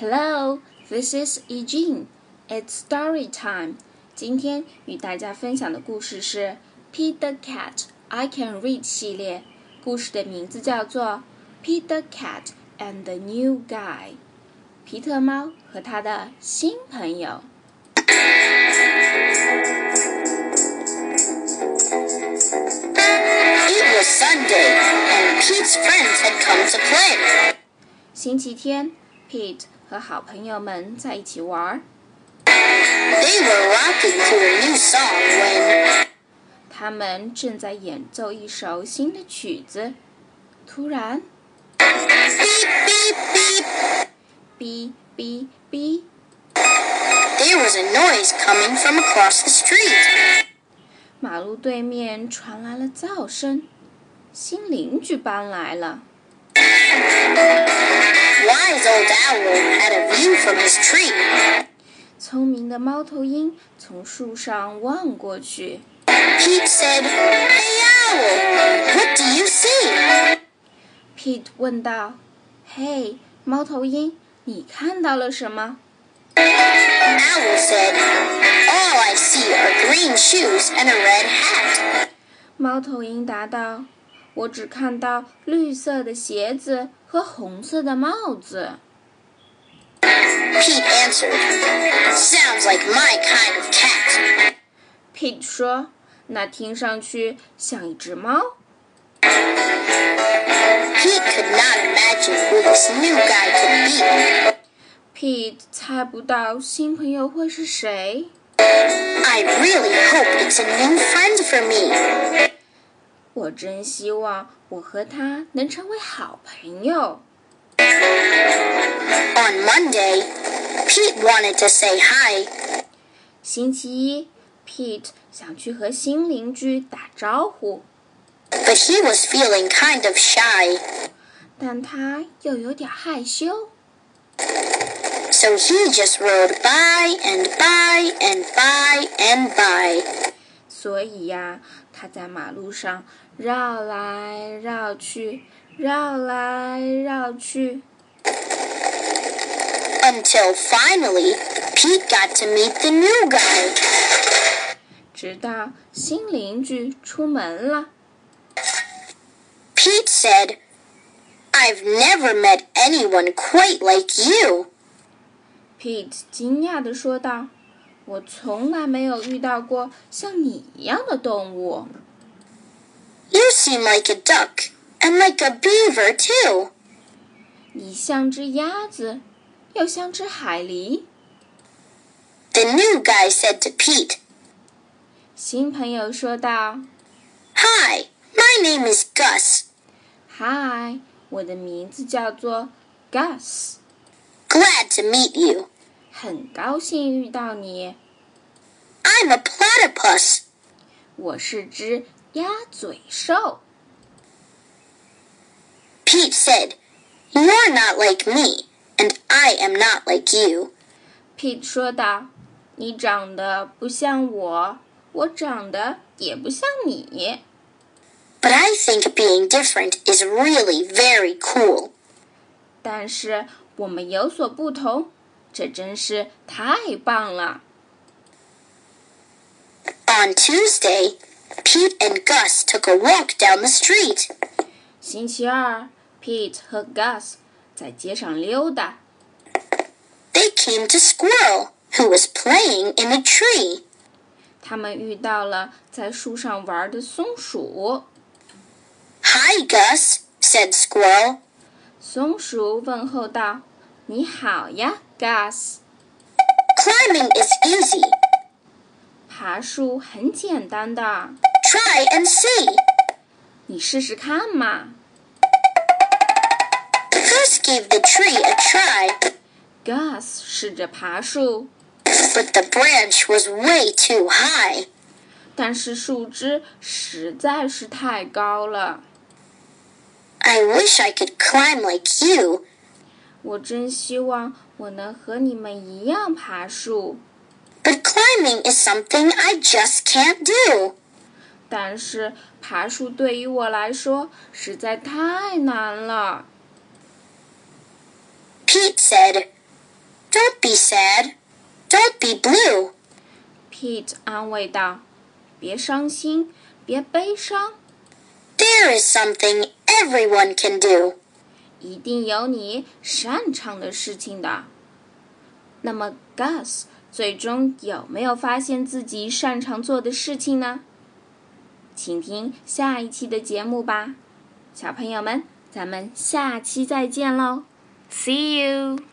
Hello, this is Ejin. It's story time. 今天与大家分享的故事是《Pete the Cat I Can Read》系列。故事的名字叫做《Pete the Cat and the New Guy》。皮特猫和他的新朋友。It was Sunday, and Pete's friends had come to play. 星期天，Pete 和好朋友们在一起玩儿。They were rocking to a new song when 他们正在演奏一首新的曲子，突然，beep, beep, beep, 哔哔哔，there was a noise coming from across the street. 马路对面传来了噪声，新邻居搬来了。Wise old owl had a view from his tree. 聪明的猫头鹰从树上望过去， Pete said, Hey owl, what do you see? Pete 问道：“嘿，猫头鹰，你看到了什么 Owl said, All I see are green shoes and a red hat.？” 猫头鹰答道：“ 我只看到绿色的鞋子和红色的帽子。Pete answered, Sounds like my kind of cat. ”Pete 说：“那听上去像一只猫。Pete could not imagine who this new guy could be. ”Pete 猜不到新朋友会是谁。I really hope it's a new friend for me. 我真希望我和他能成为好朋友。 On Monday, Pete wanted to say hi, 星期一，Pete 想去和新邻居打招呼， but he was feeling kind of shy, 但他又有点害羞， so he just rode by and by and by and by. 所以呀，他在马路上 绕来绕去，绕来绕去， Until finally, Pete got to meet the new guy. 直到新邻居出门了。 Pete said, I've never met anyone quite like you. Pete 惊讶地说道：“我从来没有遇到过像你一样的动物。 You seem like a duck and like a beaver, too. 你像只鸭子，又像只海狸。 The new guy said to Pete, ”新朋友说道 Hi, my name is Gus.：“ 嗨，我的名字叫做 Gus， Glad to meet you. 很高兴遇到你。 I'm a platypus. 我是只 鸭嘴兽。 Pete said, You're not like me, and I am not like you. ”Pete 说道：“你长得不像我，我长得也不像你。 But I think being different is really very cool. 但是我们有所不同，这真是太棒了。” On Tuesday, Pete and Gus took a walk down the street. 星期二，Pete 和 Gus 在街上溜达， They came to Squirrel, who was playing in a tree. 他们遇到了在树上玩的松鼠。 Hi, Gus, said Squirrel. 松鼠问候道：“你好呀，Gus。 Climbing is easy. 爬树很简单的， Try and see. 你试试看嘛。 Gus gave the tree a try, ”Gus 试着爬树， but the branch was way too high. 但是树枝实在是太高了。 I wish I could climb like you, 我真希望我能和你们一样爬树， but climbing is something I just can't do. 但是爬树对于我来说实在太难了。Pete said, Don't be sad. Don't be blue. Pete 安慰道：“别伤心，别悲伤，There is something everyone can do. 一定有你擅长的事情的。”那么 Gus 最终有没有发现自己擅长做的事情呢？请听下一期的节目吧，小朋友们，咱们下期再见喽，See you。